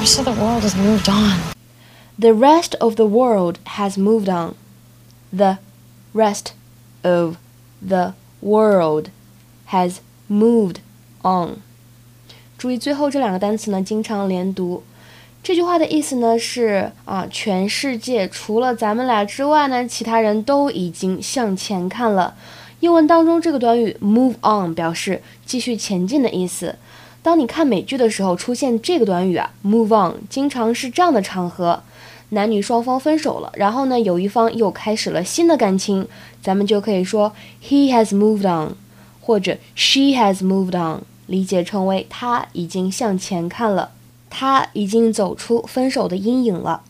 rest of the world has moved on. The rest of the world has moved on. The rest of the world has moved on. 注意最后这两个单词呢，经常连读。这句话的意思呢是啊，全世界除了咱们俩之外呢，其他人都已经向前看了。英文当中这个短语 move on 表示继续前进的意思。当你看美剧的时候，出现这个短语啊，move on，经常是这样的场合：男女双方分手了，然后呢，有一方又开始了新的感情，咱们就可以说 he has moved on，或者 she has moved on，理解成为他已经向前看了，他已经走出分手的阴影了。